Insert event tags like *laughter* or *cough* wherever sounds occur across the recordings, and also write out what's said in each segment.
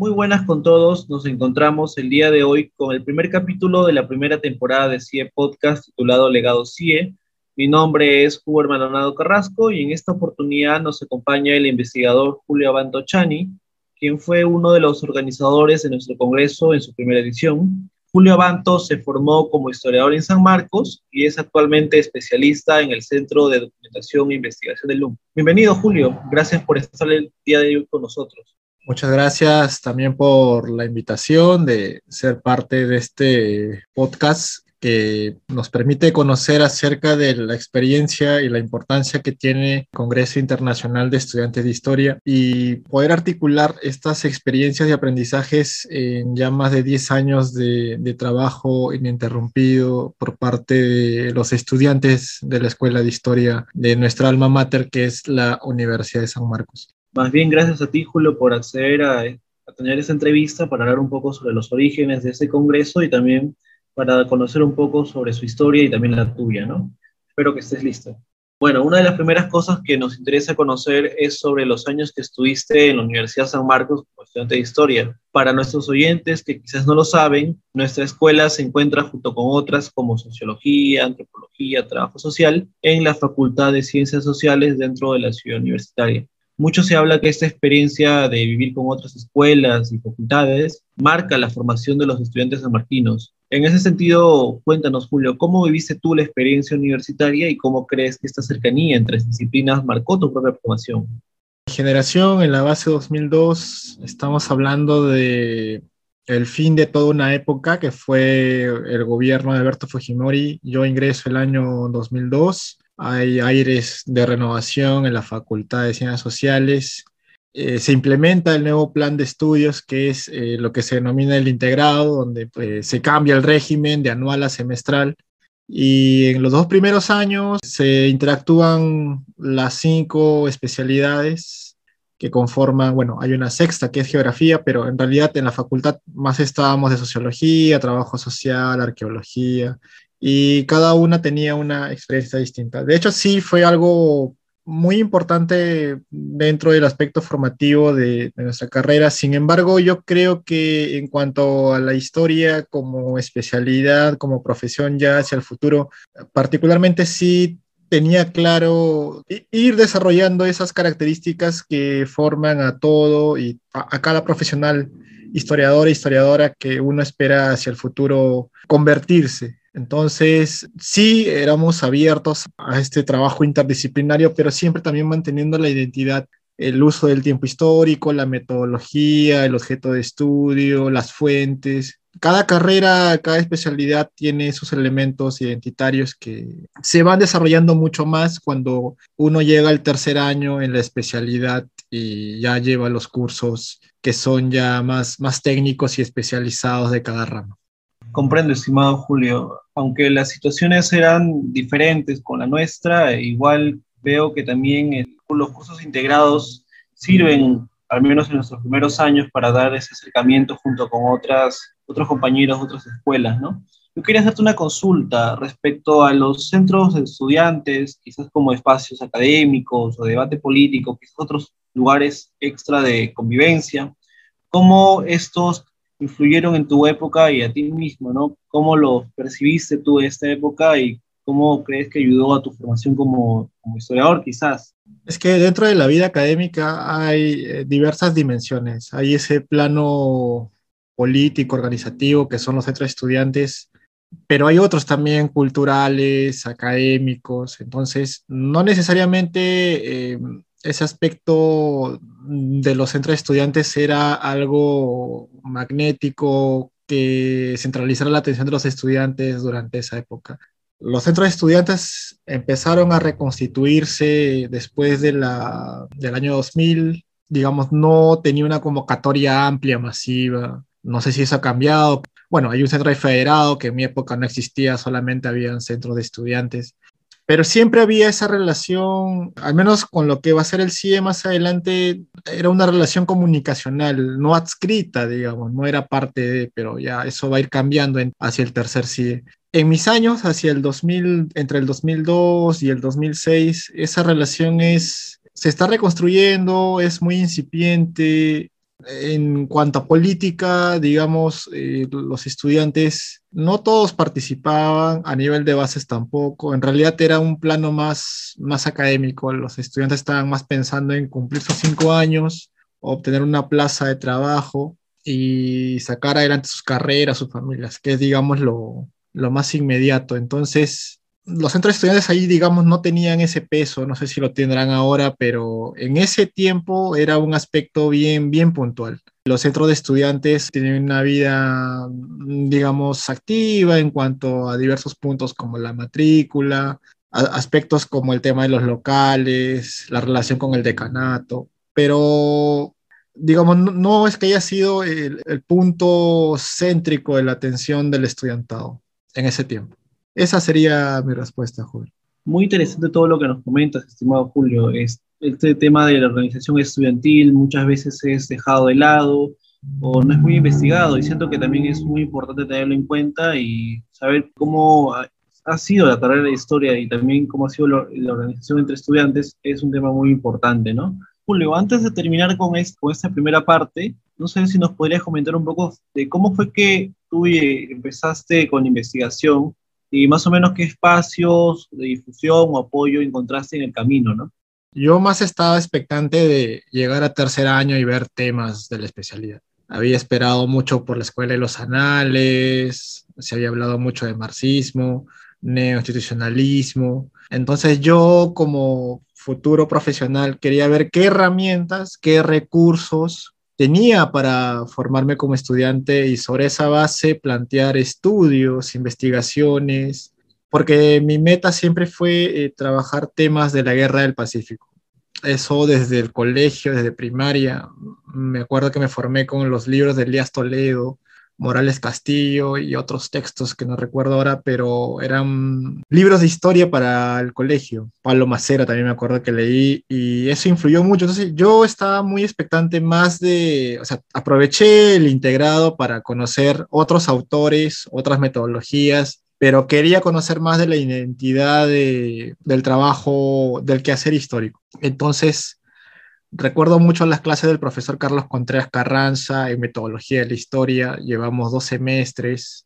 Muy buenas con todos. Nos encontramos el día de hoy con el primer capítulo de la primera temporada de CIE Podcast titulado Legado CIE. Mi nombre es Hugo Maldonado Carrasco y en esta oportunidad nos acompaña el investigador Julio Abantochani, quien fue uno de los organizadores de nuestro congreso en su primera edición. Julio Abanto se formó como historiador en San Marcos y es actualmente especialista en el Centro de Documentación e Investigación del LUM. Bienvenido, Julio. Gracias por estar el día de hoy con nosotros. Muchas gracias también por la invitación de ser parte de este podcast que nos permite conocer acerca de la experiencia y la importancia que tiene el Congreso Internacional de Estudiantes de Historia y poder articular estas experiencias y aprendizajes en ya más de 10 años de, trabajo ininterrumpido por parte de los estudiantes de la Escuela de Historia de nuestra alma mater, que es la Universidad de San Marcos. Más bien, gracias a ti, Julio, por acceder a, tener esta entrevista para hablar un poco sobre los orígenes de ese congreso y también para conocer un poco sobre su historia y también la tuya, ¿no? Espero que estés listo. Bueno, una de las primeras cosas que nos interesa conocer es sobre los años que estuviste en la Universidad San Marcos como estudiante de historia. Para nuestros oyentes que quizás no lo saben, nuestra escuela se encuentra junto con otras como sociología, antropología, trabajo social en la Facultad de Ciencias Sociales dentro de la ciudad universitaria. Mucho se habla que esta experiencia de vivir con otras escuelas y facultades marca la formación de los estudiantes sanmarquinos. En ese sentido, cuéntanos, Julio, ¿cómo viviste tú la experiencia universitaria y cómo crees que esta cercanía entre disciplinas marcó tu propia formación? Generación, en la base 2002, estamos hablando de el fin de toda una época que fue el gobierno de Alberto Fujimori. Yo ingreso el año 2002 hay aires de renovación en la Facultad de Ciencias Sociales. Eh, se implementa el nuevo plan de estudios, que es eh, lo que se denomina el integrado, donde pues, se cambia el régimen de anual a semestral. Y en los dos primeros años se interactúan las cinco especialidades que conforman, bueno, hay una sexta que es geografía, pero en realidad en la facultad más estábamos de sociología, trabajo social, arqueología, y cada una tenía una experiencia distinta. De hecho, sí fue algo muy importante dentro del aspecto formativo de, nuestra carrera. Sin embargo, yo creo que en cuanto a la historia como especialidad, como profesión ya hacia el futuro, particularmente sí tenía claro ir desarrollando esas características que forman a todo y a, a cada profesional historiador e historiadora que uno espera hacia el futuro convertirse. Entonces, sí, éramos abiertos a este trabajo interdisciplinario, pero siempre también manteniendo la identidad, el uso del tiempo histórico, la metodología, el objeto de estudio, las fuentes. Cada carrera, cada especialidad tiene sus elementos identitarios que se van desarrollando mucho más cuando uno llega al tercer año en la especialidad y ya lleva los cursos que son ya más, más técnicos y especializados de cada rama. Comprendo, estimado Julio. Aunque las situaciones eran diferentes con la nuestra, igual veo que también los cursos integrados sirven, al menos en nuestros primeros años, para dar ese acercamiento junto con otras, otros compañeros, otras escuelas, ¿no? Yo quería hacerte una consulta respecto a los centros de estudiantes, quizás como espacios académicos o debate político, quizás otros lugares extra de convivencia. ¿Cómo estos influyeron en tu época y a ti mismo, ¿no? ¿Cómo lo percibiste tú esta época y cómo crees que ayudó a tu formación como, como historiador, quizás? Es que dentro de la vida académica hay eh, diversas dimensiones. Hay ese plano político, organizativo, que son los centros de estudiantes, pero hay otros también culturales, académicos. Entonces, no necesariamente eh, ese aspecto de los centros de estudiantes era algo magnético que centralizara la atención de los estudiantes durante esa época. Los centros de estudiantes empezaron a reconstituirse después de la, del año 2000, digamos, no tenía una convocatoria amplia, masiva. No sé si eso ha cambiado. Bueno, hay un centro de federado que en mi época no existía, solamente había un centro de estudiantes pero siempre había esa relación, al menos con lo que va a ser el CIE más adelante, era una relación comunicacional, no adscrita, digamos, no era parte de, pero ya eso va a ir cambiando hacia el tercer CIE. En mis años, hacia el 2000, entre el 2002 y el 2006, esa relación es, se está reconstruyendo, es muy incipiente, En cuanto a política, digamos, eh, los estudiantes no todos participaban, a nivel de bases tampoco. En realidad era un plano más, más académico. Los estudiantes estaban más pensando en cumplir sus cinco años, obtener una plaza de trabajo y sacar adelante sus carreras, sus familias, que es, digamos, lo, lo más inmediato. Entonces, los centros estudiantes ahí, digamos, no tenían ese peso, no sé si lo tendrán ahora, pero en ese tiempo era un aspecto bien, bien puntual. Los centros de estudiantes tienen una vida, digamos, activa en cuanto a diversos puntos como la matrícula, aspectos como el tema de los locales, la relación con el decanato, pero digamos, no, es que haya sido el, el punto céntrico de la atención del estudiantado en ese tiempo. Esa sería mi respuesta, Julio. Muy interesante todo lo que nos comentas, estimado Julio. Este tema de la organización estudiantil muchas veces es dejado de lado o no es muy investigado y siento que también es muy importante tenerlo en cuenta y saber cómo ha sido la carrera de historia y también cómo ha sido la organización entre estudiantes es un tema muy importante, ¿no? Julio, antes de terminar con, con esta primera parte, no sé si nos podrías comentar un poco de cómo fue que tú eh, empezaste con investigación y más o menos qué espacios de difusión o apoyo encontraste en el camino, ¿no? Yo más estaba expectante de llegar a tercer año y ver temas de la especialidad. Había esperado mucho por la Escuela de los Anales, se había hablado mucho de marxismo, neoinstitucionalismo. Entonces yo como futuro profesional quería ver qué herramientas, qué recursos tenía para formarme como estudiante y sobre esa base plantear estudios, investigaciones, porque mi meta siempre fue eh, trabajar temas de la guerra del Pacífico. Eso desde el colegio, desde primaria. Me acuerdo que me formé con los libros de Elías Toledo, Morales Castillo y otros textos que no recuerdo ahora, pero eran libros de historia para el colegio. Pablo Macera también me acuerdo que leí y eso influyó mucho. Entonces yo estaba muy expectante más de, o sea, aproveché el integrado para conocer otros autores, otras metodologías, pero quería conocer más de la identidad del trabajo, del quehacer histórico. Entonces Recuerdo mucho las clases del profesor Carlos Contreras Carranza en metodología de la historia. Llevamos dos semestres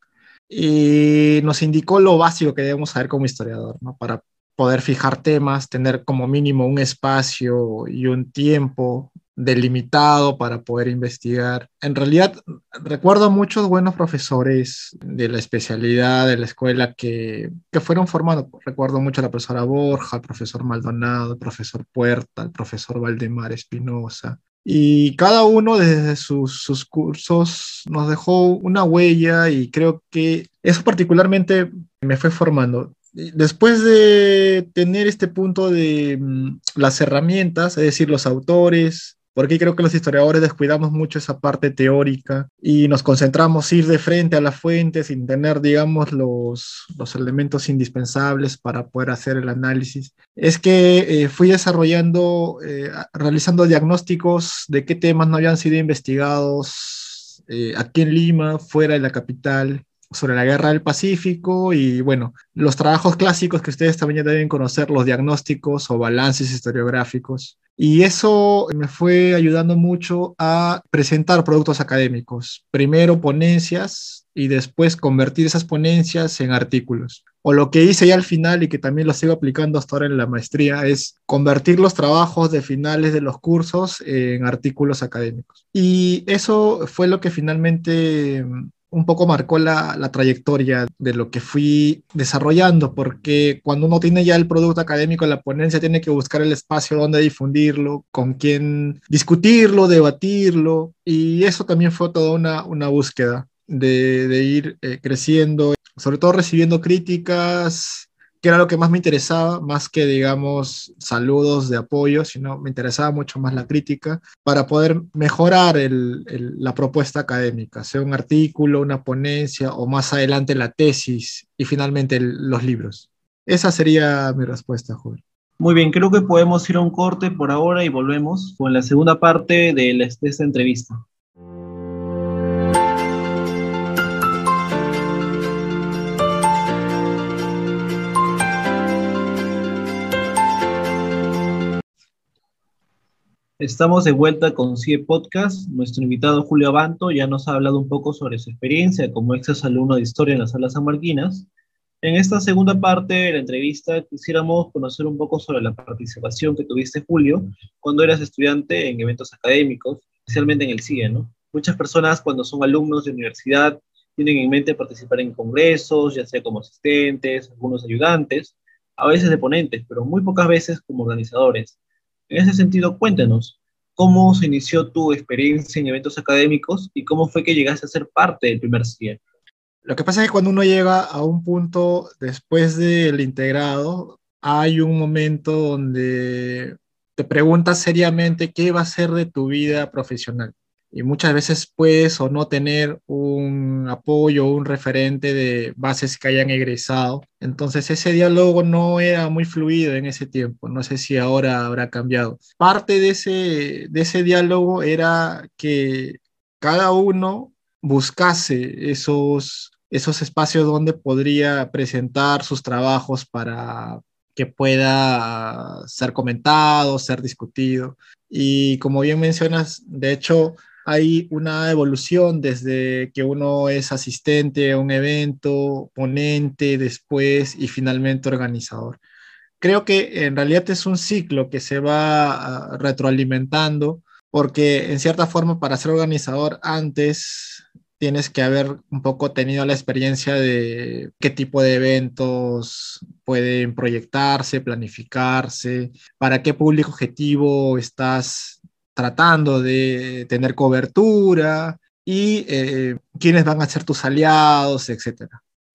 y nos indicó lo básico que debemos saber como historiador, ¿no? Para poder fijar temas, tener como mínimo un espacio y un tiempo delimitado para poder investigar. En realidad, recuerdo muchos buenos profesores de la especialidad de la escuela que, que fueron formados. Recuerdo mucho a la profesora Borja, al profesor Maldonado, al profesor Puerta, al profesor Valdemar Espinosa. Y cada uno desde sus, sus cursos nos dejó una huella y creo que eso particularmente me fue formando después de tener este punto de mm, las herramientas, es decir, los autores, porque creo que los historiadores descuidamos mucho esa parte teórica y nos concentramos ir de frente a la fuente sin tener, digamos, los, los elementos indispensables para poder hacer el análisis. Es que eh, fui desarrollando, eh, realizando diagnósticos de qué temas no habían sido investigados eh, aquí en Lima, fuera de la capital, sobre la guerra del Pacífico y bueno, los trabajos clásicos que ustedes también deben conocer, los diagnósticos o balances historiográficos. Y eso me fue ayudando mucho a presentar productos académicos. Primero ponencias y después convertir esas ponencias en artículos. O lo que hice ya al final y que también lo sigo aplicando hasta ahora en la maestría es convertir los trabajos de finales de los cursos en artículos académicos. Y eso fue lo que finalmente un poco marcó la, la, trayectoria de lo que fui desarrollando, porque cuando uno tiene ya el producto académico la ponencia, tiene que buscar el espacio donde difundirlo, con quién discutirlo, debatirlo, y eso también fue toda una, una búsqueda de, de ir eh, creciendo, sobre todo recibiendo críticas que era lo que más me interesaba, más que, digamos, saludos de apoyo, sino me interesaba mucho más la crítica para poder mejorar la propuesta académica, sea un artículo, una ponencia o más adelante la tesis y finalmente los libros. Esa sería mi respuesta, Julio. Muy bien, creo que podemos ir a un corte por ahora y volvemos con la segunda parte de, de esta entrevista. Estamos de vuelta con CIE Podcast. Nuestro invitado Julio Abanto ya nos ha hablado un poco sobre su experiencia como ex alumno de historia en las salas sanmarquinas. En esta segunda parte de la entrevista quisiéramos conocer un poco sobre la participación que tuviste, Julio, cuando eras estudiante en eventos académicos, especialmente en el CIE, ¿no? Muchas personas cuando son alumnos de universidad tienen en mente participar en congresos, ya sea como asistentes, algunos ayudantes, a veces de ponentes, pero muy pocas veces como organizadores. En ese sentido, cuéntanos, ¿cómo se inició tu experiencia en eventos académicos y cómo fue que llegaste a ser parte del primer CIE? Lo que pasa es que cuando uno llega a un punto después del integrado, hay un momento donde te preguntas seriamente qué va a ser de tu vida profesional y muchas veces puedes o no tener un apoyo, un referente de bases que hayan egresado. Entonces ese diálogo no era muy fluido en ese tiempo, no sé si ahora habrá cambiado. Parte de ese, de ese diálogo era que cada uno buscase esos, esos espacios donde podría presentar sus trabajos para que pueda ser comentado, ser discutido. Y como bien mencionas, de hecho, hay una evolución desde que uno es asistente a un evento, ponente después y finalmente organizador. Creo que en realidad es un ciclo que se va ah, retroalimentando porque en cierta forma para ser organizador antes tienes que haber un poco tenido la experiencia de qué tipo de eventos pueden proyectarse, planificarse, para qué público objetivo estás tratando de tener cobertura y eh, quiénes van a ser tus aliados, etc.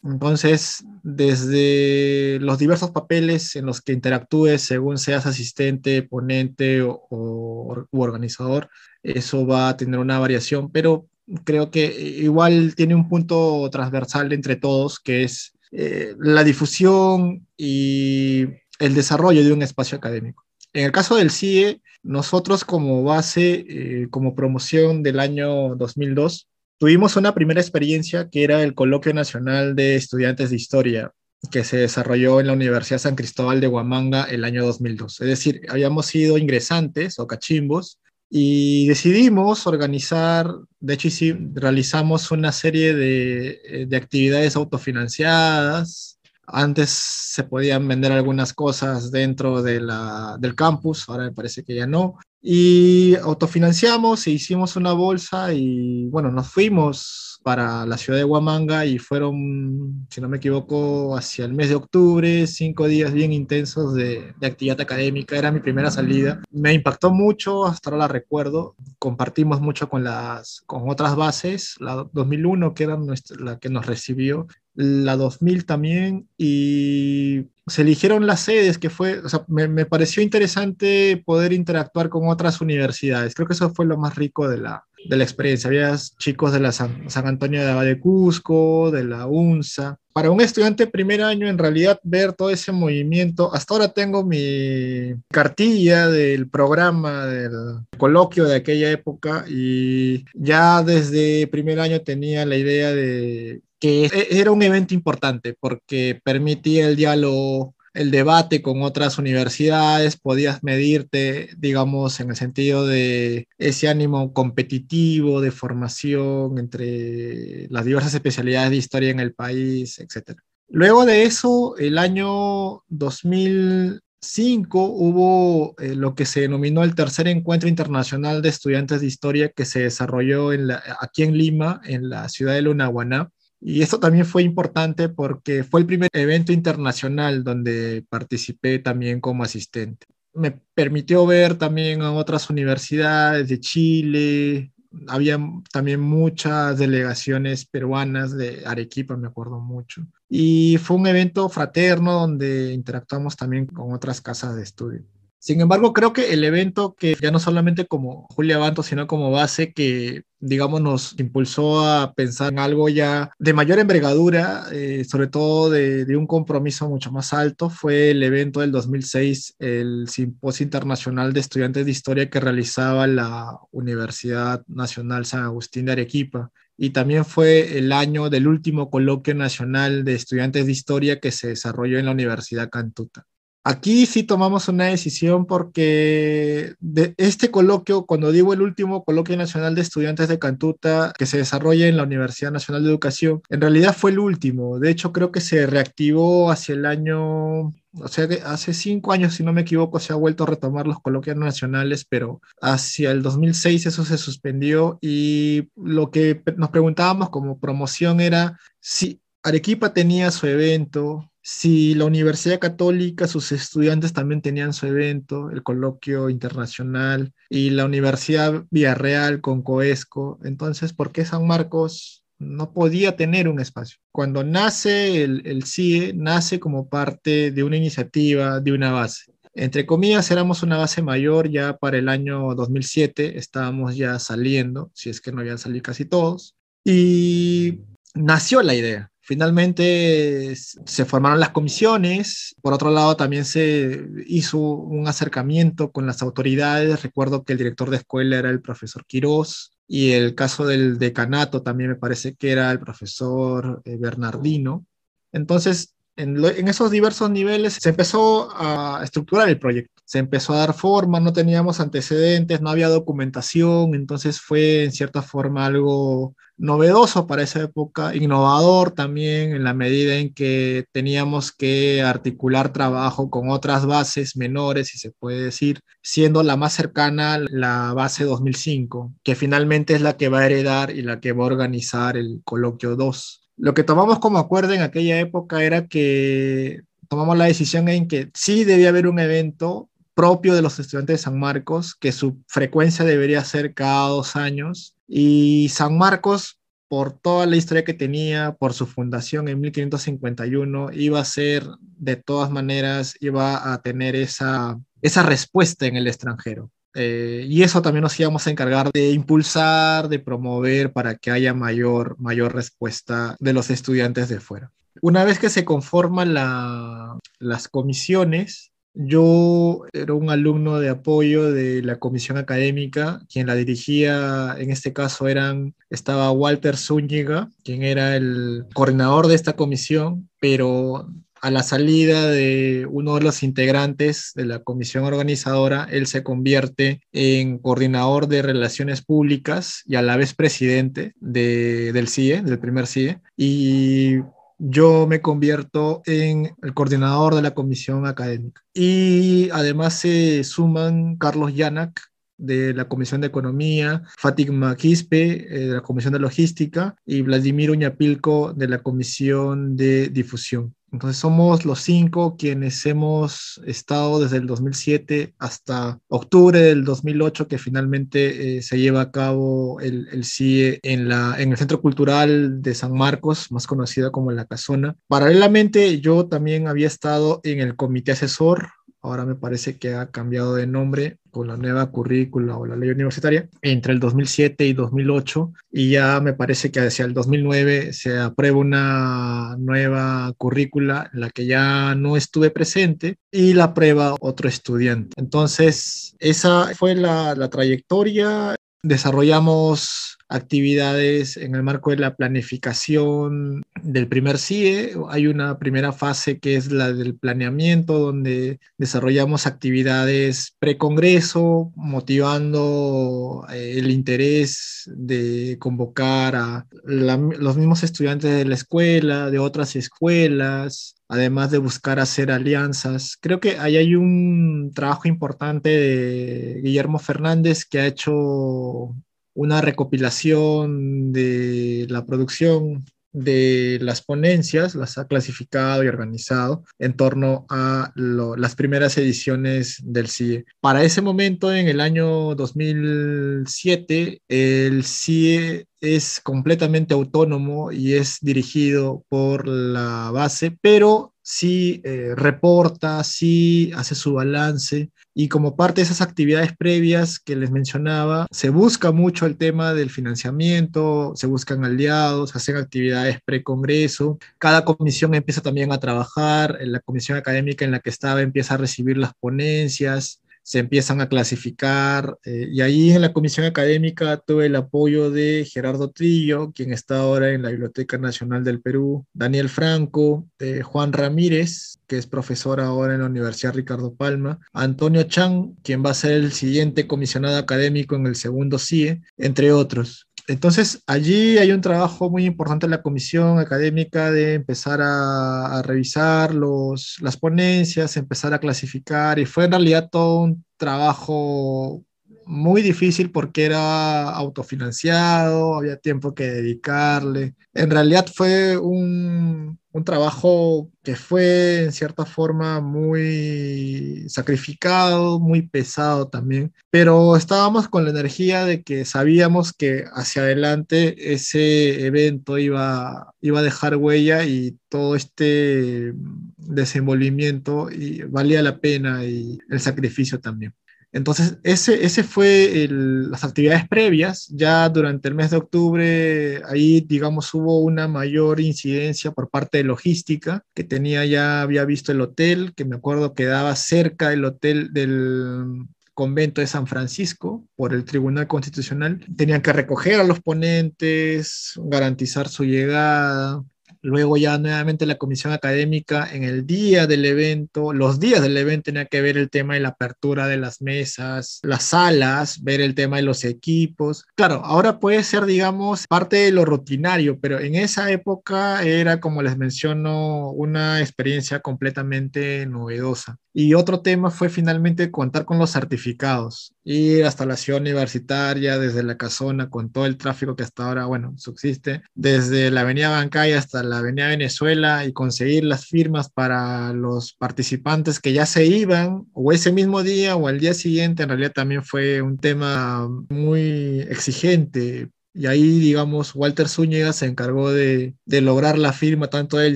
Entonces, desde los diversos papeles en los que interactúes según seas asistente, ponente o, u organizador, eso va a tener una variación, pero creo que igual tiene un punto transversal entre todos, que es eh, la difusión y el desarrollo de un espacio académico. En el caso del CIE, nosotros como base, eh, como promoción del año 2002, tuvimos una primera experiencia que era el Coloquio Nacional de Estudiantes de Historia, que se desarrolló en la Universidad San Cristóbal de Huamanga el año 2002. Es decir, habíamos sido ingresantes o cachimbos y decidimos organizar, de hecho sí, realizamos una serie de, eh, de actividades autofinanciadas, antes se podían vender algunas cosas dentro de la, del campus, ahora me parece que ya no. Y autofinanciamos e hicimos una bolsa y bueno, nos fuimos para la ciudad de Huamanga y fueron, si no me equivoco, hacia el mes de octubre, cinco días bien intensos de, de actividad académica. Era mi primera salida. Me impactó mucho, hasta ahora la recuerdo. Compartimos mucho con, las, con otras bases, la 2001 que era nuestra, la que nos recibió la 2000 también, y se eligieron las sedes, que fue, o sea, me, me, pareció interesante poder interactuar con otras universidades. Creo que eso fue lo más rico de la, de la experiencia. Había chicos de la San, Antonio de Valle Cusco, de la UNSA. Para un estudiante de primer año, en realidad, ver todo ese movimiento, hasta ahora tengo mi cartilla del programa del coloquio de aquella época y ya desde primer año tenía la idea de que e-, era un evento importante porque permitía el diálogo, el debate con otras universidades, podías medirte, digamos, en el sentido de ese ánimo competitivo de formación entre las diversas especialidades de historia en el país, etc. Luego de eso, el año 2005 hubo eh, lo que se denominó el tercer encuentro internacional de estudiantes de historia que se desarrolló en la, aquí en Lima, en la ciudad de Lunahuaná. Y esto también fue importante porque fue el primer evento internacional donde participé también como asistente. Me permitió ver también a otras universidades de Chile, había también muchas delegaciones peruanas de Arequipa, me acuerdo mucho. Y fue un evento fraterno donde interactuamos también con otras casas de estudio. Sin embargo, creo que el evento que ya no solamente como Julia Banto, sino como base que, digamos, nos impulsó a pensar en algo ya de mayor envergadura, eh, sobre todo de, de, un compromiso mucho más alto, fue el evento del 2006, el Simposio Internacional de Estudiantes de Historia que realizaba la Universidad Nacional San Agustín de Arequipa. Y también fue el año del último coloquio nacional de estudiantes de historia que se desarrolló en la Universidad Cantuta. Aquí sí tomamos una decisión porque de este coloquio, cuando digo el último coloquio nacional de estudiantes de Cantuta que se desarrolla en la Universidad Nacional de Educación, en realidad fue el último. De hecho, creo que se reactivó hacia el año o sea hace cinco años, si no me equivoco, se ha vuelto a retomar los coloquios nacionales, pero hacia el 2006 eso se suspendió y lo que nos preguntábamos como promoción era si Arequipa tenía su evento, si la Universidad Católica, sus estudiantes también tenían su evento, el coloquio internacional, y la Universidad Villarreal con Coesco, entonces, ¿por qué San Marcos no podía tener un espacio? Cuando nace el, el CIE, nace como parte de una iniciativa, de una base. Entre comillas, éramos una base mayor ya para el año 2007, estábamos ya saliendo, si es que no habían salido casi todos, y nació la idea. Finalmente se formaron las comisiones, por otro lado también se hizo un acercamiento con las autoridades, recuerdo que el director de escuela era el profesor Quirós y el caso del decanato también me parece que era el profesor eh, Bernardino. Entonces, en, en, esos diversos niveles se empezó a estructurar el proyecto, se empezó a dar forma, no teníamos antecedentes, no había documentación, entonces fue en cierta forma algo novedoso para esa época, innovador también en la medida en que teníamos que articular trabajo con otras bases menores, si se puede decir, siendo la más cercana la base 2005, que finalmente es la que va a heredar y la que va a organizar el coloquio 2. Lo que tomamos como acuerdo en aquella época era que tomamos la decisión en que sí debía haber un evento propio de los estudiantes de San Marcos, que su frecuencia debería ser cada dos años y San Marcos, por toda la historia que tenía, por su fundación en 1551, iba a ser, de todas maneras, iba a tener esa, esa respuesta en el extranjero. Eh, y eso también nos íbamos a encargar de impulsar, de promover para que haya mayor, mayor respuesta de los estudiantes de fuera. Una vez que se conforman las comisiones, yo era un alumno de apoyo de la comisión académica, quien la dirigía, en este caso eran, estaba Walter Zúñiga, quien era el coordinador de esta comisión, pero a la salida de uno de los integrantes de la comisión organizadora, él se convierte en coordinador de relaciones públicas y a la vez presidente del CIE, del primer CIE, y yo me convierto en el coordinador de la comisión académica. Y además se suman Carlos Yanak de la Comisión de Economía, Fátima Quispe eh, de la Comisión de Logística y Vladimir Uñapilco de la Comisión de Difusión. Entonces somos los cinco quienes hemos estado desde el 2007 hasta octubre del 2008 que finalmente eh, se lleva a cabo el, el CIE en, la, en el Centro Cultural de San Marcos, más conocido como La Casona. Paralelamente yo también había estado en el comité asesor ahora me parece que ha cambiado de nombre con la nueva currícula o la ley universitaria entre el 2007 y 2008 y ya me parece que hacia el 2009 se aprueba una nueva currícula en la que ya no estuve presente y la aprueba otro estudiante. Entonces, esa fue la, la trayectoria. Desarrollamos actividades en el marco de la planificación del primer CIE. Hay una primera fase que es la del planeamiento, donde desarrollamos actividades pre-congreso, motivando eh, el interés de convocar a los mismos estudiantes de la escuela, de otras escuelas, además de buscar hacer alianzas. Creo que ahí hay un trabajo importante de Guillermo Fernández que ha hecho una recopilación de la producción de las ponencias, las ha clasificado y organizado en torno a las primeras ediciones del CIE. Para ese momento, en el año 2007, el CIE es completamente autónomo y es dirigido por la base, pero sí eh, reporta, sí hace su balance y como parte de esas actividades previas que les mencionaba, se busca mucho el tema del financiamiento, se buscan aliados, hacen actividades pre-congreso, cada comisión empieza también a trabajar, la comisión académica en la que estaba empieza a recibir las ponencias, se empiezan a clasificar eh, y ahí en la comisión académica tuve el apoyo de Gerardo Trillo, quien está ahora en la Biblioteca Nacional del Perú, Daniel Franco, Juan Ramírez, que es profesor ahora en la Universidad Ricardo Palma, Antonio Chan, quien va a ser el siguiente comisionado académico en el segundo CIE, entre otros. Entonces, allí hay un trabajo muy importante en la comisión académica de empezar a, revisar los, las ponencias, empezar a clasificar, y fue en realidad todo un trabajo muy difícil porque era autofinanciado, había tiempo que dedicarle. En realidad fue un, un trabajo que fue en cierta forma muy sacrificado, muy pesado también, pero estábamos con la energía de que sabíamos que hacia adelante ese evento iba, iba a dejar huella y todo este desenvolvimiento y valía la pena y el sacrificio también. Entonces, ese, ese fue las actividades previas. Ya durante el mes de octubre, ahí, digamos, hubo una mayor incidencia por parte de logística, que tenía ya, había visto el hotel, que me acuerdo quedaba cerca del hotel del convento de San Francisco por el Tribunal Constitucional. Tenían que recoger a los ponentes, garantizar su llegada, Luego ya nuevamente la comisión académica en el día del evento, los días del evento tenía que ver el tema de la apertura de las mesas, las salas, ver el tema de los equipos. Claro, ahora puede ser, digamos, parte de lo rutinario, pero en esa época era, como les menciono, una experiencia completamente novedosa. Y otro tema fue finalmente contar con los certificados, ir hasta la ciudad universitaria, desde la casona, con todo el tráfico que hasta ahora, bueno, subsiste, desde la avenida Bancay hasta la avenida Venezuela y conseguir las firmas para los participantes que ya se iban, o ese mismo día o al día siguiente, en realidad también fue un tema muy exigente y ahí, digamos, Walter Zúñiga se encargó de, de, lograr la firma tanto del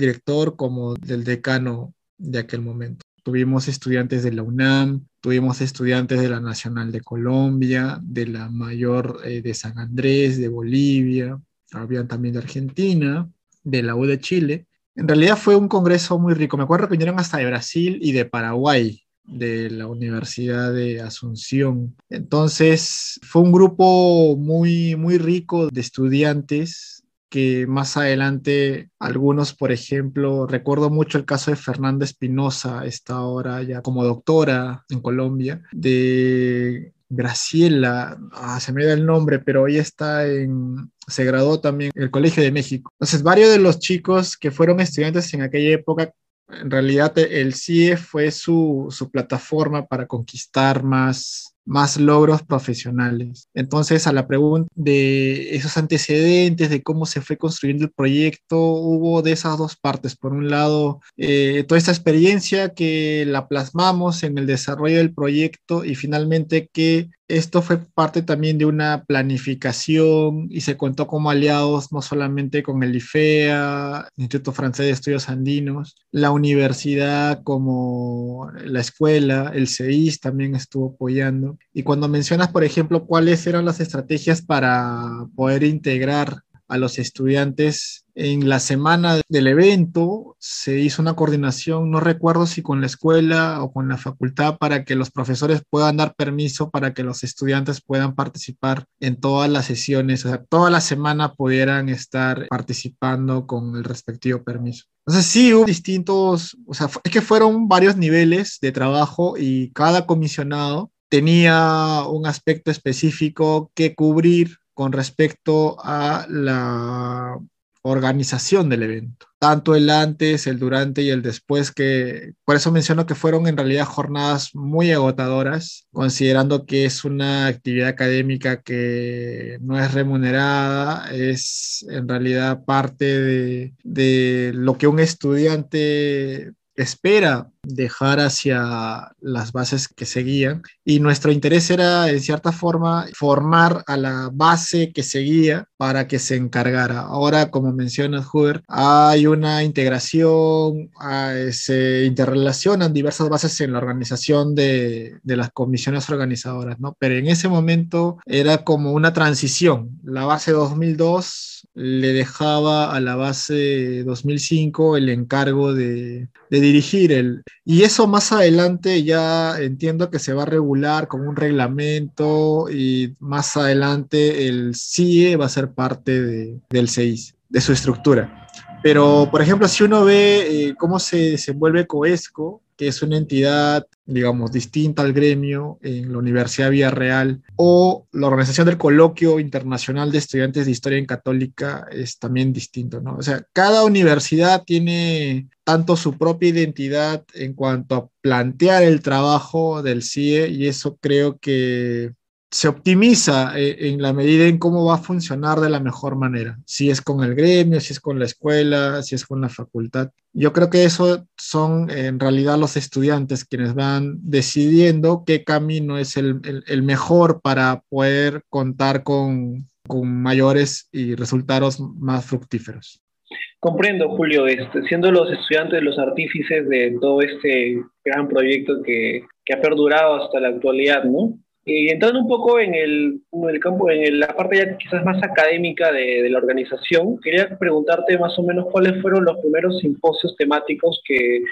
director como del decano de aquel momento. Tuvimos estudiantes de la UNAM, tuvimos estudiantes de la Nacional de Colombia, de la Mayor eh, de San Andrés, de Bolivia, habían también de Argentina, de la U de Chile. En realidad fue un congreso muy rico. Me acuerdo que vinieron hasta de Brasil y de Paraguay, de la Universidad de Asunción. Entonces fue un grupo muy, muy rico de estudiantes que más adelante algunos, por ejemplo, recuerdo mucho el caso de Fernanda Espinosa, está ahora ya como doctora en Colombia, de Graciela, ah, se me da el nombre, pero ella está en, se graduó también en el Colegio de México. Entonces, varios de los chicos que fueron estudiantes en aquella época en realidad el CIE fue su, su, plataforma para conquistar más, más logros profesionales. Entonces, a la pregunta de esos antecedentes, de cómo se fue construyendo el proyecto, hubo de esas dos partes. Por un lado, eh, toda esta experiencia que la plasmamos en el desarrollo del proyecto y finalmente que esto fue parte también de una planificación y se contó como aliados no solamente con el IFEA, Instituto Francés de Estudios Andinos, la universidad como la escuela, el CEIS también estuvo apoyando. Y cuando mencionas, por ejemplo, cuáles eran las estrategias para poder integrar a los estudiantes en la semana del evento se hizo una coordinación, no recuerdo si con la escuela o con la facultad, para que los profesores puedan dar permiso para que los estudiantes puedan participar en todas las sesiones, o sea, toda la semana pudieran estar participando con el respectivo permiso. Entonces sí hubo distintos, o sea, es que fueron varios niveles de trabajo y cada comisionado tenía un aspecto específico que cubrir con respecto a la organización del evento, tanto el antes, el durante y el después, que por eso menciono que fueron en realidad jornadas muy agotadoras, considerando que es una actividad académica que no es remunerada, es en realidad parte de, de lo que un estudiante espera dejar hacia las bases que seguían y nuestro interés era en cierta forma formar a la base que seguía para que se encargara. Ahora, como mencionas, Hoover, hay una integración, se interrelacionan diversas bases en la organización de, de las comisiones organizadoras, ¿no? Pero en ese momento era como una transición. La base 2002 le dejaba a la base 2005 el encargo de, de dirigir el, Y eso más adelante ya entiendo que se va a regular con un reglamento y más adelante el CIE va a ser parte de, del CEIS, de su estructura. Pero, por ejemplo, si uno ve eh, cómo se desenvuelve COESCO, que es una entidad, digamos, distinta al gremio en la Universidad Villarreal, o la organización del Coloquio Internacional de Estudiantes de Historia en Católica es también distinto, ¿no? O sea, cada universidad tiene tanto su propia identidad en cuanto a plantear el trabajo del CIE y eso creo que se optimiza eh, en la medida en cómo va a funcionar de la mejor manera, si es con el gremio, si es con la escuela, si es con la facultad. Yo creo que eso son en realidad los estudiantes quienes van decidiendo qué camino es el, mejor para poder contar con, con mayores y resultados más fructíferos. Comprendo, Julio, este, siendo los estudiantes los artífices de todo este gran proyecto que, que ha perdurado hasta la actualidad, ¿no? Y entrando un poco en el, en el campo, en la parte ya quizás más académica de, de, la organización, quería preguntarte más o menos cuáles fueron los primeros simposios temáticos que,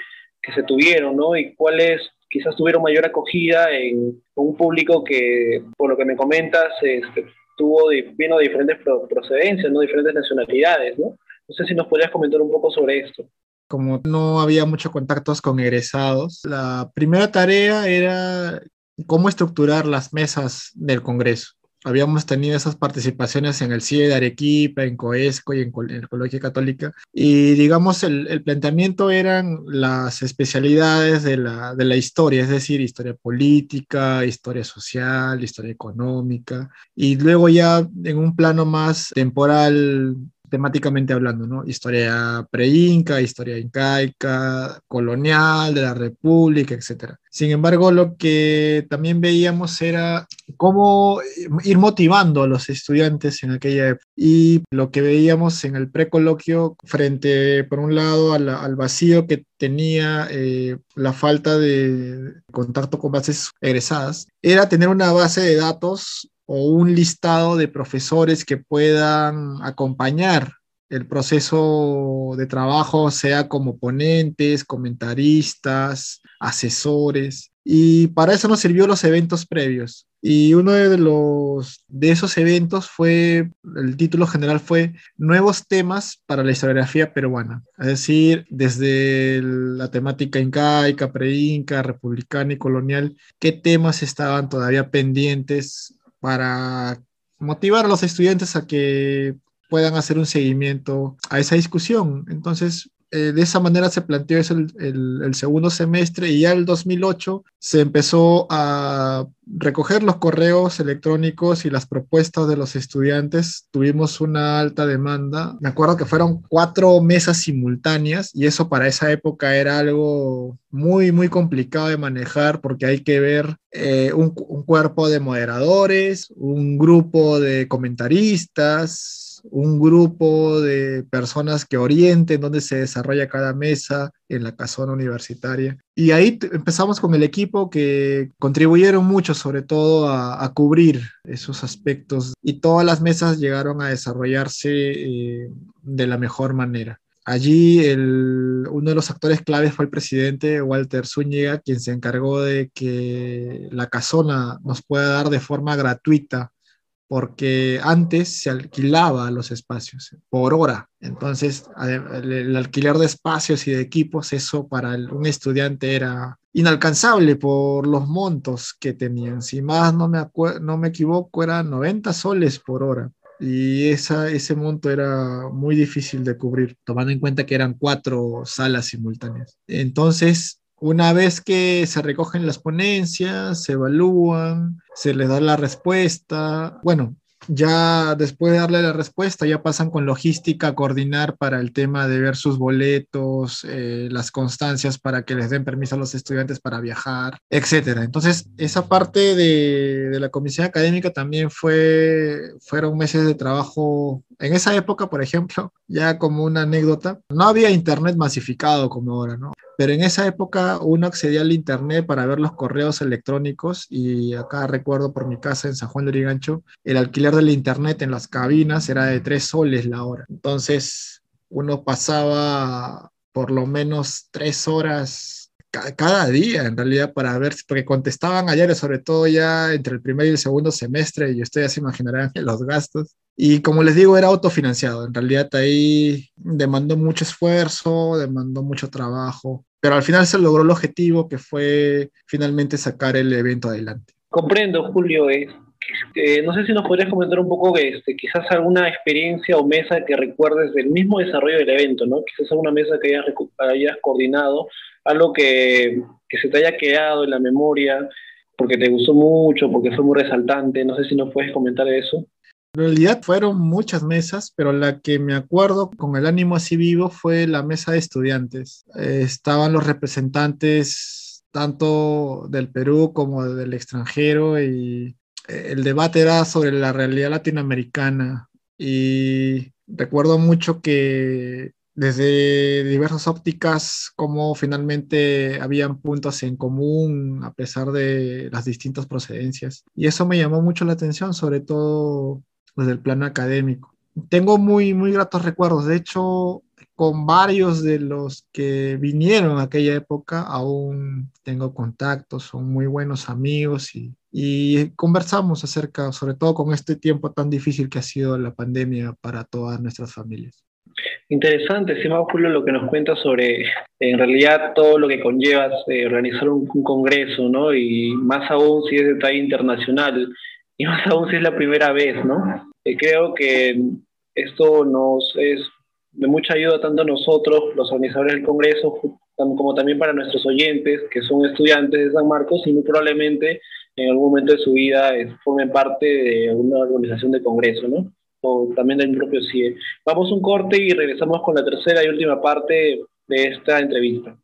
que se tuvieron, ¿no? Y cuáles quizás tuvieron mayor acogida en un público que, por lo que me comentas, este, tuvo de, vino de diferentes procedencias, ¿no? Diferentes nacionalidades, ¿no? No sé si nos podrías comentar un poco sobre esto como no había muchos contactos con egresados, la primera tarea era cómo estructurar las mesas del Congreso. Habíamos tenido esas participaciones en el CIE de Arequipa, en COESCO y en, el Colegio Católica. Y digamos, el, planteamiento eran las especialidades de la historia, es decir, historia política, historia social, historia económica. Y luego ya en un plano más temporal, temáticamente hablando, ¿no? Historia pre-inca, historia incaica, colonial, de la república, etc. Sin embargo, lo que también veíamos era cómo ir motivando a los estudiantes en aquella época. Y lo que veíamos en el precoloquio, frente, por un lado, al vacío que tenía eh, la falta de contacto con bases egresadas, era tener una base de datos o un listado de profesores que puedan acompañar el proceso de trabajo, sea como ponentes, comentaristas, asesores. Y para eso nos sirvió los eventos previos. Y uno de los de esos eventos fue, el título general fue Nuevos temas para la historiografía peruana. Es decir, desde la temática incaica, pre-inca, republicana y colonial, qué temas estaban todavía pendientes para motivar a los estudiantes a que puedan hacer un seguimiento a esa discusión. Entonces, eh, de esa manera se planteó eso el, segundo semestre y ya el 2008 se empezó a recoger los correos electrónicos y las propuestas de los estudiantes. Tuvimos una alta demanda. Me acuerdo que fueron cuatro mesas simultáneas y eso para esa época era algo muy, muy complicado de manejar porque hay que ver eh, un, un cuerpo de moderadores, un grupo de comentaristas, un grupo de personas que orienten dónde se desarrolla cada mesa en la casona universitaria. Y ahí empezamos con el equipo que contribuyeron mucho, sobre todo a, cubrir esos aspectos y todas las mesas llegaron a desarrollarse eh, de la mejor manera. Allí el, uno de los actores claves fue el presidente Walter Zúñiga, quien se encargó de que la casona nos pueda dar de forma gratuita porque antes se alquilaba los espacios por hora. Entonces, el alquiler de espacios y de equipos, eso para un estudiante era inalcanzable por los montos que tenían. Si más no me, no me equivoco, eran 90 soles por hora. Y esa, ese monto era muy difícil de cubrir, tomando en cuenta que eran cuatro salas simultáneas. Entonces, una vez que se recogen las ponencias, se evalúan, se les da la respuesta. Bueno, ya después de darle la respuesta, ya pasan con logística a coordinar para el tema de ver sus boletos, eh, las constancias para que les den permiso a los estudiantes para viajar, etcétera. Entonces, esa parte de, de, la comisión académica también fue, fueron meses de trabajo. En esa época, por ejemplo, *laughs* ya como una anécdota, no había internet masificado como ahora, ¿no? Pero en esa época uno accedía al internet para ver los correos electrónicos y acá recuerdo por mi casa en San Juan de Origancho, el alquiler del internet en las cabinas era de tres soles la hora. Entonces uno pasaba por lo menos tres horas cada día en realidad para ver, porque contestaban ayer, sobre todo ya entre el primer y el segundo semestre, y ustedes se imaginarán *laughs* los gastos. Y como les digo, era autofinanciado. En realidad ahí demandó mucho esfuerzo, demandó mucho trabajo, pero al final se logró el objetivo que fue finalmente sacar el evento adelante. Comprendo, Julio. Eh, no sé si nos podrías comentar un poco, este, quizás alguna experiencia o mesa que recuerdes del mismo desarrollo del evento, ¿no? Quizás alguna mesa que hayas, hayas coordinado, algo que, que, se te haya quedado en la memoria, porque te gustó mucho, porque fue muy resaltante. No sé si nos puedes comentar eso. En realidad fueron muchas mesas, pero la que me acuerdo con el ánimo así vivo fue la mesa de estudiantes. Eh, estaban los representantes tanto del Perú como del extranjero y eh, el debate era sobre la realidad latinoamericana y recuerdo mucho que desde diversas ópticas, como finalmente habían puntos en común a pesar de las distintas procedencias. Y eso me llamó mucho la atención, sobre todo desde el plano académico. Tengo muy, muy gratos recuerdos. De hecho, con varios de los que vinieron a aquella época aún tengo contactos, son muy buenos amigos y, y conversamos acerca, sobre todo con este tiempo tan difícil que ha sido la pandemia para todas nuestras familias. Interesante, estimado Julio, lo que nos cuenta sobre, en realidad, todo lo que conlleva eh, organizar un, un, congreso, ¿no? Y más aún si es de talla internacional y más aún si es la primera vez, ¿no? Eh, creo que esto nos es de mucha ayuda tanto a nosotros, los organizadores del Congreso, como también para nuestros oyentes, que son estudiantes de San Marcos y muy probablemente en algún momento de su vida eh, formen parte de una organización de Congreso, ¿no? O también del propio CIE. Vamos un corte y regresamos con la tercera y última parte de esta entrevista.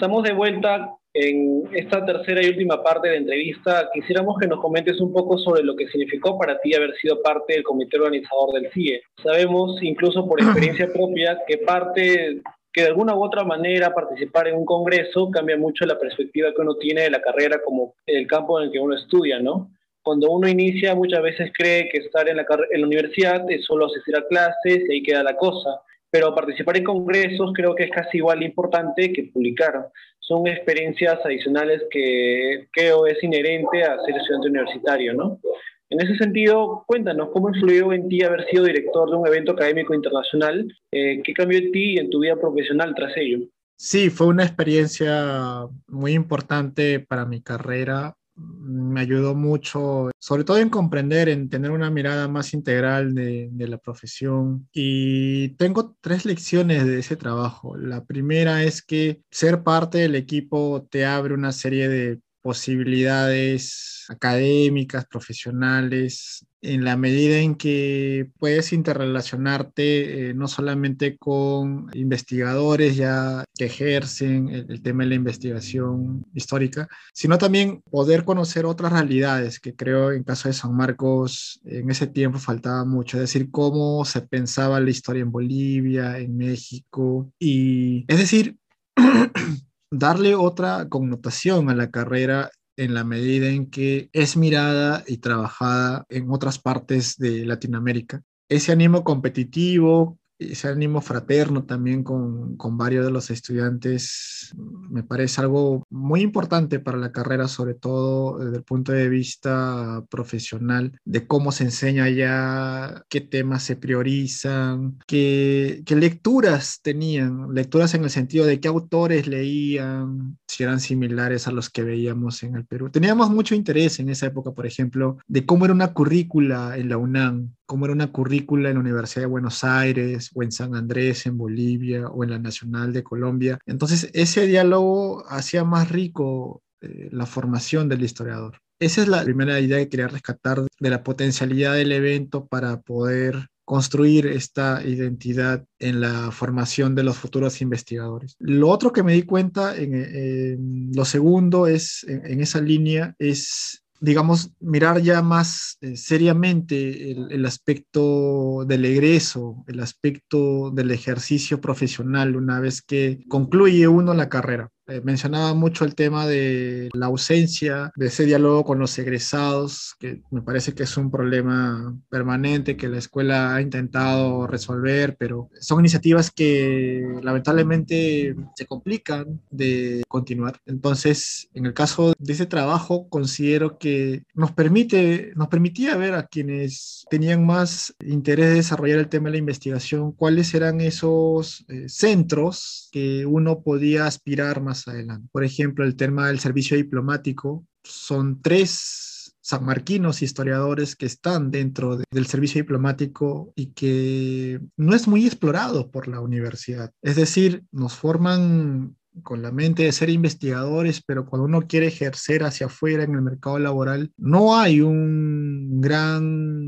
Estamos de vuelta en esta tercera y última parte de la entrevista. Quisiéramos que nos comentes un poco sobre lo que significó para ti haber sido parte del comité organizador del CIE. Sabemos, incluso por experiencia *clears throat* propia, que parte que de alguna u otra manera participar en un congreso cambia mucho la perspectiva que uno tiene de la carrera como el campo en el que uno estudia, ¿no? Cuando uno inicia muchas veces cree que estar en la, en la universidad es solo asistir a clases y ahí queda la cosa pero participar en congresos creo que es casi igual importante que publicar. Son experiencias adicionales que creo es inherente a ser estudiante universitario, ¿no? En ese sentido, cuéntanos, ¿cómo influyó en ti haber sido director de un evento académico internacional? Eh, ¿Qué cambió en ti y en tu vida profesional tras ello? Sí, fue una experiencia muy importante para mi carrera me ayudó mucho, sobre todo en comprender, en tener una mirada más integral de, la profesión. Y tengo tres lecciones de ese trabajo. La primera es que ser parte del equipo te abre una serie de posibilidades académicas, profesionales, en la medida en que puedes interrelacionarte eh, no solamente con investigadores ya que ejercen el, tema de la investigación histórica, sino también poder conocer otras realidades que creo en caso de San Marcos en ese tiempo faltaba mucho, es decir, cómo se pensaba la historia en Bolivia, en México, y es decir, *clears throat* darle otra connotación a la carrera en la medida en que es mirada y trabajada en otras partes de Latinoamérica. Ese ánimo competitivo ese ánimo fraterno también con, con, varios de los estudiantes me parece algo muy importante para la carrera, sobre todo desde el punto de vista profesional, de cómo se enseña ya, qué temas se priorizan, qué, qué lecturas tenían, lecturas en el sentido de qué autores leían, si eran similares a los que veíamos en el Perú. Teníamos mucho interés en esa época, por ejemplo, de cómo era una currícula en la UNAM, cómo era una currícula en la Universidad de Buenos Aires o en San Andrés, en Bolivia o en la Nacional de Colombia. Entonces, ese diálogo hacía más rico eh, la formación del historiador. Esa es la primera idea que quería rescatar de la potencialidad del evento para poder construir esta identidad en la formación de los futuros investigadores. Lo otro que me di cuenta, en, lo segundo es, en esa línea, es digamos, mirar ya más eh, seriamente el, aspecto del egreso, el aspecto del ejercicio profesional una vez que concluye uno la carrera. Eh, mencionaba mucho el tema de la ausencia de ese diálogo con los egresados, que me parece que es un problema permanente que la escuela ha intentado resolver, pero son iniciativas que lamentablemente se complican de continuar. Entonces, en el caso de ese trabajo, considero que nos permite, nos permitía ver a quienes tenían más interés de desarrollar el tema de la investigación, cuáles eran esos eh, centros que uno podía aspirar más adelante. Por ejemplo, el tema del servicio diplomático, son tres sanmarquinos historiadores que están dentro del servicio diplomático y que no es muy explorado por la universidad. Es decir, nos forman con la mente de ser investigadores, pero cuando uno quiere ejercer hacia afuera en el mercado laboral, no hay un gran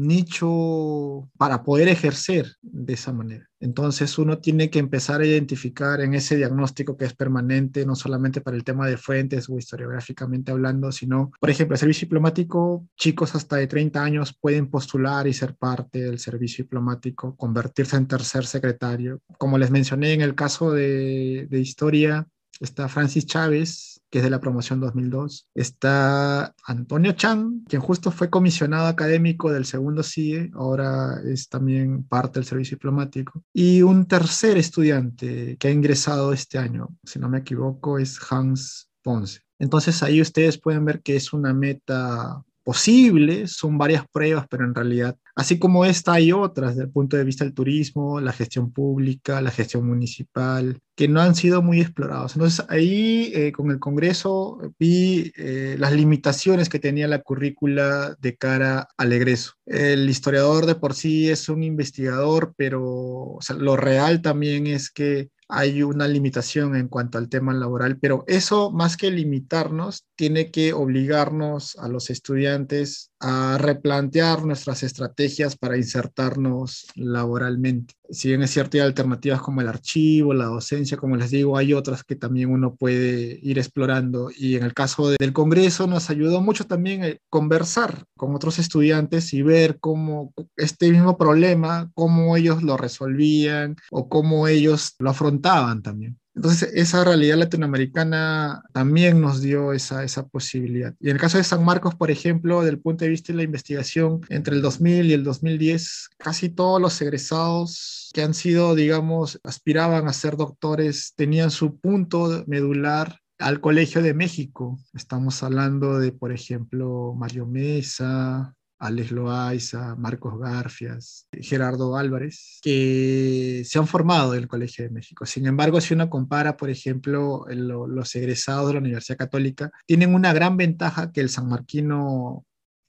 nicho para poder ejercer de esa manera. Entonces uno tiene que empezar a identificar en ese diagnóstico que es permanente, no solamente para el tema de fuentes o historiográficamente hablando, sino, por ejemplo, el servicio diplomático, chicos hasta de 30 años pueden postular y ser parte del servicio diplomático, convertirse en tercer secretario. Como les mencioné en el caso de, de historia, está Francis Chávez, que es de la promoción 2002. Está Antonio Chan, quien justo fue comisionado académico del segundo CIE, ahora es también parte del servicio diplomático. Y un tercer estudiante que ha ingresado este año, si no me equivoco, es Hans Ponce. Entonces ahí ustedes pueden ver que es una meta posible, son varias pruebas, pero en realidad, así como esta, hay otras desde el punto de vista del turismo, la gestión pública, la gestión municipal, que no han sido muy explorados. Entonces ahí eh, con el Congreso vi eh, las limitaciones que tenía la currícula de cara al egreso. El historiador de por sí es un investigador, pero lo real también es que hay una limitación en cuanto al tema laboral, pero eso más que limitarnos, tiene que obligarnos a los estudiantes a replantear nuestras estrategias para insertarnos laboralmente. Si bien es cierto, hay alternativas como el archivo, la docencia, como les digo, hay otras que también uno puede ir explorando. Y en el caso del Congreso nos ayudó mucho también eh, conversar con otros estudiantes y ver cómo este mismo problema, cómo ellos lo resolvían o cómo ellos lo afrontaban también. Entonces, esa realidad latinoamericana también nos dio esa, esa posibilidad. Y en el caso de San Marcos, por ejemplo, del punto de vista de la investigación, entre el 2000 y el 2010, casi todos los egresados que han sido, digamos, aspiraban a ser doctores, tenían su punto medular al Colegio de México. Estamos hablando de, por ejemplo, Mario Mesa, Alex Loaiza, Marcos Garfias, Gerardo Álvarez, que se han formado en el Colegio de México. Sin embargo, si uno compara, por ejemplo, los egresados de la Universidad Católica, tienen una gran ventaja que el sanmarquino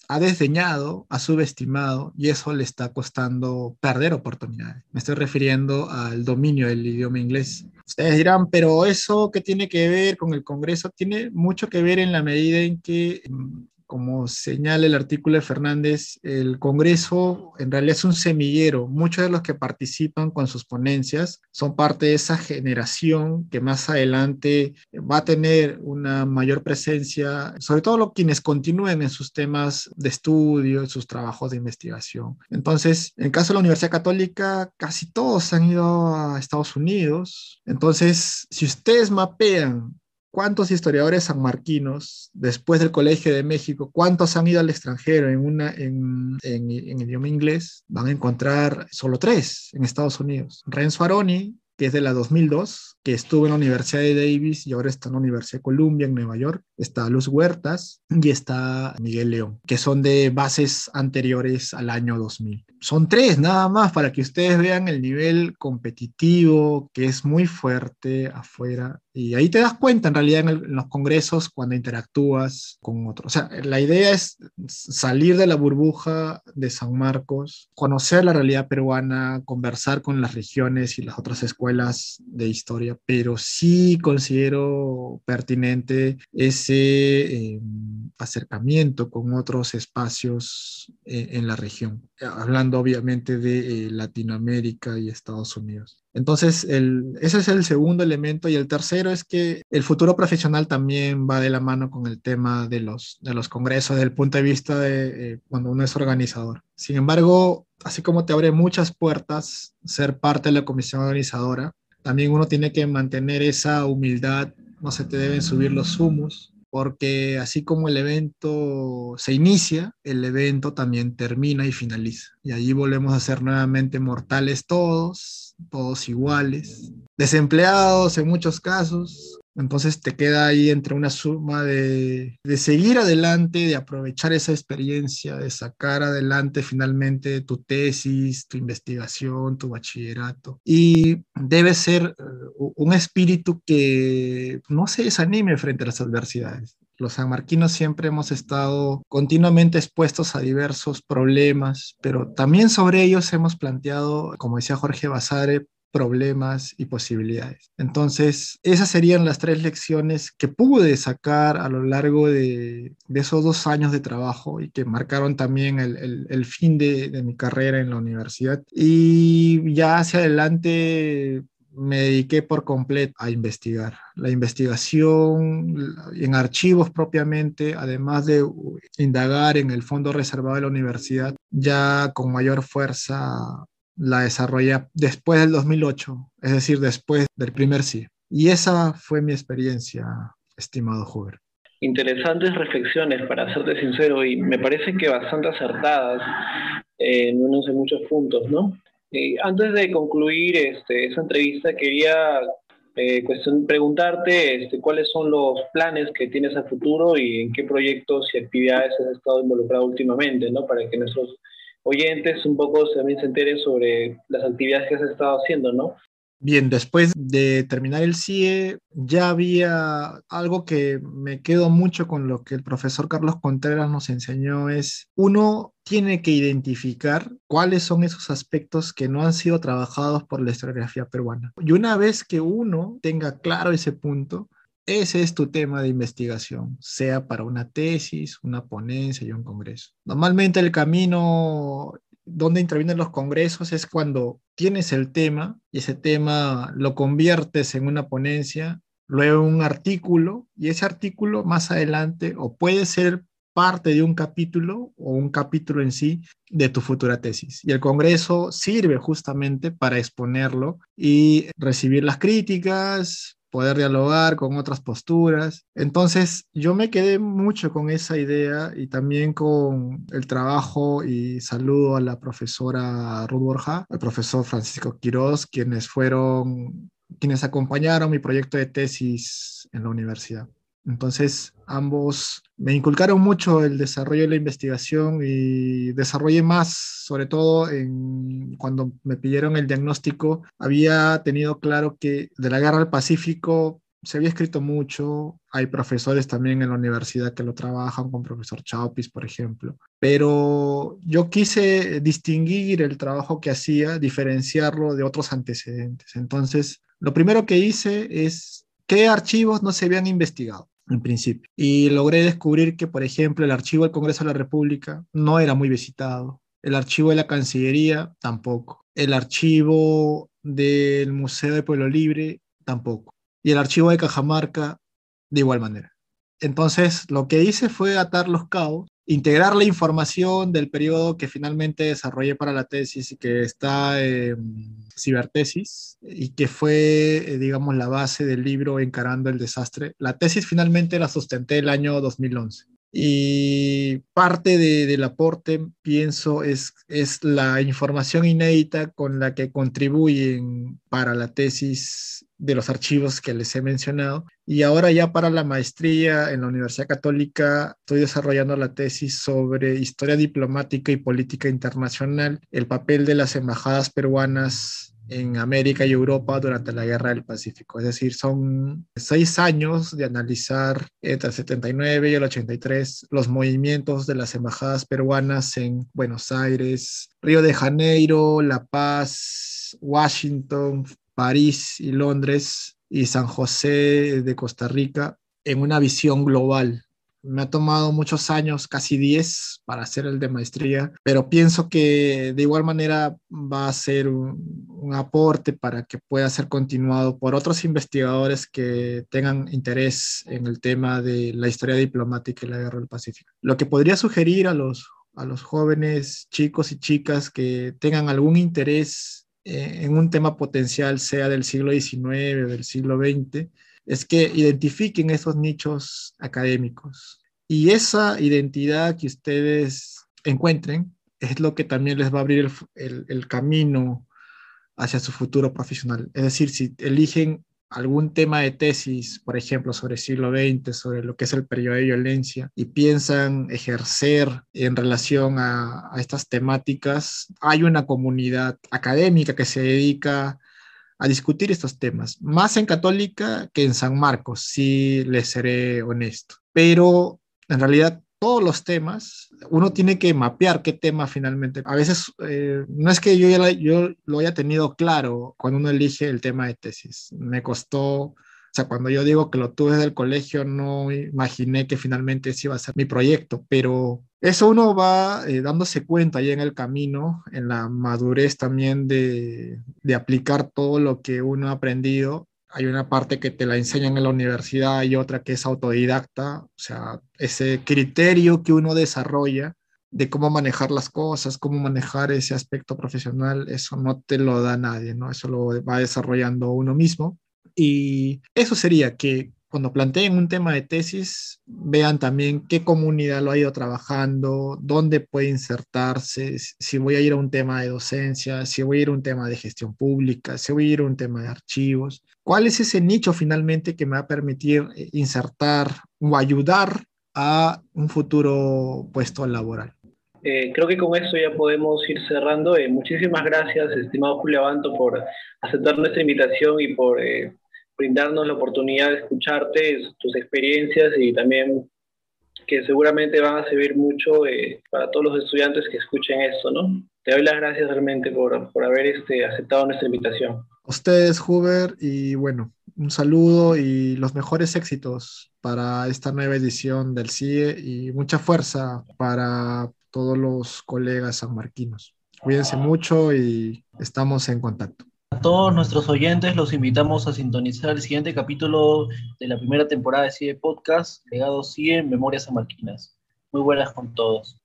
ha desdeñado, ha subestimado y eso le está costando perder oportunidades. Me estoy refiriendo al dominio del idioma inglés. Ustedes dirán, pero eso qué tiene que ver con el Congreso tiene mucho que ver en la medida en que mm, como señala el artículo de Fernández, el Congreso en realidad es un semillero. Muchos de los que participan con sus ponencias son parte de esa generación que más adelante va a tener una mayor presencia, sobre todo quienes continúen en sus temas de estudio, en sus trabajos de investigación. Entonces, en el caso de la Universidad Católica, casi todos han ido a Estados Unidos. Entonces, si ustedes mapean ¿Cuántos historiadores sanmarquinos, después del Colegio de México, cuántos han ido al extranjero en, una, en, idioma inglés? Van a encontrar solo tres en Estados Unidos. Renzo Aroni, que es de la 2002, que estuvo en la Universidad de Davis y ahora está en la Universidad de Columbia en Nueva York. Está Luz Huertas y está Miguel León, que son de bases anteriores al año 2000. Son tres nada más para que ustedes vean el nivel competitivo que es muy fuerte afuera. Y ahí te das cuenta en realidad en, los congresos cuando interactúas con otros. O sea, la idea es salir de la burbuja de San Marcos, conocer la realidad peruana, conversar con las regiones y las otras escuelas de historia pero sí considero pertinente ese em, acercamiento con otros espacios eh, en la región, hablando obviamente de eh, Latinoamérica y Estados Unidos. Entonces, ese es el segundo elemento. Y el tercero es que el futuro profesional también va de la mano con el tema de los, de los congresos, desde el punto de vista de eh, cuando uno es organizador. Sin embargo, así como te abre muchas puertas ser parte de la comisión organizadora, también uno tiene que mantener esa humildad no se te deben subir los humos, porque así como el evento se inicia, el evento también termina y finaliza. Y allí volvemos a ser nuevamente mortales todos, todos iguales, desempleados en muchos casos, entonces te queda ahí entre una suma de, seguir adelante, de aprovechar esa experiencia, de sacar adelante finalmente tu tesis, tu investigación, tu bachillerato. Y debe ser eh, un espíritu que no se desanime frente a las adversidades. Los sanmarquinos siempre hemos estado continuamente expuestos a diversos problemas, pero también sobre ellos hemos planteado, como decía Jorge Basare, problemas y posibilidades. Entonces, esas serían las tres lecciones que pude sacar a lo largo de, esos dos años de trabajo y que marcaron también el, fin de, de, mi carrera en la universidad. Y ya hacia adelante me dediqué por completo a investigar. La investigación en archivos propiamente, además de indagar en el fondo reservado de la universidad, ya con mayor fuerza la desarrollé después del 2008, es decir, después del primer sí. Y esa fue mi experiencia, estimado Hoover. Interesantes reflexiones, para serte sincero, y me parece que bastante acertadas en unos de muchos puntos, ¿no? antes de concluir este, esa entrevista, quería eh, preguntarte este, cuáles son los planes que tienes a futuro y en qué proyectos y actividades has estado involucrado últimamente, ¿no? Para que nuestros oyentes un poco también se enteren sobre las actividades que has estado haciendo, ¿no? Bien, después de terminar el CIE, ya había algo que me quedo mucho con lo que el profesor Carlos Contreras nos enseñó, es uno tiene que identificar cuáles son esos aspectos que no han sido trabajados por la historiografía peruana. Y una vez que uno tenga claro ese punto, ese es tu tema de investigación, sea para una tesis, una ponencia y un congreso. Normalmente el camino donde intervienen los congresos es cuando tienes el tema y ese tema lo conviertes en una ponencia, luego un artículo y ese artículo más adelante o puede ser parte de un capítulo o un capítulo en sí de tu futura tesis. Y el Congreso sirve justamente para exponerlo y recibir las críticas, poder dialogar con otras posturas. Entonces, yo me quedé mucho con esa idea y también con el trabajo y saludo a la profesora Ruth Borja, al profesor Francisco Quiroz, quienes fueron, quienes acompañaron mi proyecto de tesis en la universidad. Entonces, ambos me inculcaron mucho el desarrollo de la investigación y desarrollé más, sobre todo cuando me pidieron el diagnóstico, había tenido claro que de la guerra al Pacífico se había escrito mucho, hay profesores también en la universidad que lo trabajan, con profesor Chaupis, por ejemplo, pero yo quise distinguir el trabajo que hacía, diferenciarlo de otros antecedentes. Entonces, lo primero que hice es qué archivos no se habían investigado en principio. Y logré descubrir que, por ejemplo, el archivo del Congreso de la República no era muy visitado, el archivo de la Cancillería tampoco, el archivo del Museo de Pueblo Libre tampoco, y el archivo de Cajamarca de igual manera. Entonces, lo que hice fue atar los cabos integrar la información del periodo que finalmente desarrollé para la tesis y que está en cibertesis y que fue, eh, digamos, la base del libro Encarando el Desastre. La tesis finalmente la sustenté el año 2011. Y parte del aporte, pienso, es, es la información inédita con la que contribuyen para la tesis de los archivos que les he mencionado. Y ahora ya para la maestría en la Universidad Católica estoy desarrollando la tesis sobre historia diplomática y política internacional, el papel de las embajadas peruanas en América y Europa durante la Guerra del Pacífico. Es decir, son seis años de analizar entre el 79 y el 83 los movimientos de las embajadas peruanas en Buenos Aires, Río de Janeiro, La Paz, Washington, París y Londres y San José de Costa Rica en una visión global me ha tomado muchos años, casi 10, para hacer el de maestría, pero pienso que de igual manera va a ser un, aporte para que pueda ser continuado por otros investigadores que tengan interés en el tema de la historia diplomática y la guerra del Pacífico. Lo que podría sugerir a los, a los jóvenes chicos y chicas que tengan algún interés eh, en un tema potencial, sea del siglo XIX o del siglo XX, es que identifiquen esos nichos académicos. Y esa identidad que ustedes encuentren es lo que también les va a abrir el, el camino hacia su futuro profesional. Es decir, si eligen algún tema de tesis, por ejemplo, sobre el siglo XX, sobre lo que es el periodo de violencia, y piensan ejercer en relación a, estas temáticas, hay una comunidad académica que se dedica a discutir estos temas, más en católica que en San Marcos, si les seré honesto. Pero en realidad todos los temas, uno tiene que mapear qué tema finalmente. A veces eh, no es que yo, ya yo lo haya tenido claro cuando uno elige el tema de tesis. Me costó, o sea, cuando yo digo que lo tuve desde el colegio, no imaginé que finalmente ese iba a ser mi proyecto, pero eso uno va eh, dándose cuenta ahí en el camino, en la madurez también de, de aplicar todo lo que uno ha aprendido hay una parte que te la enseñan en la universidad y otra que es autodidacta, o sea, ese criterio que uno desarrolla de cómo manejar las cosas, cómo manejar ese aspecto profesional, eso no te lo da nadie, ¿no? Eso lo va desarrollando uno mismo. Y eso sería que cuando planteen un tema de tesis, vean también qué comunidad lo ha ido trabajando, dónde puede insertarse, si voy a ir a un tema de docencia, si voy a ir a un tema de gestión pública, si voy a ir a un tema de archivos. ¿Cuál es ese nicho finalmente que me va a permitir eh, insertar o ayudar a un futuro puesto laboral? Eh, creo que con eso ya podemos ir cerrando. Eh, muchísimas gracias, estimado Julio Abanto, por aceptar nuestra invitación y por brindarnos la oportunidad de escucharte, tus experiencias y también que seguramente van a servir mucho eh, para todos los estudiantes que escuchen esto, ¿no? Te doy las gracias realmente por, por haber este, aceptado nuestra invitación. Ustedes, Huber, y bueno, un saludo y los mejores éxitos para esta nueva edición del CIE y mucha fuerza para todos los colegas sanmarquinos. Cuídense mucho y estamos en contacto. A todos nuestros oyentes los invitamos a sintonizar el siguiente capítulo de la primera temporada de CIE Podcast, Legado CIE, Memorias Amarquinas. Muy buenas con todos.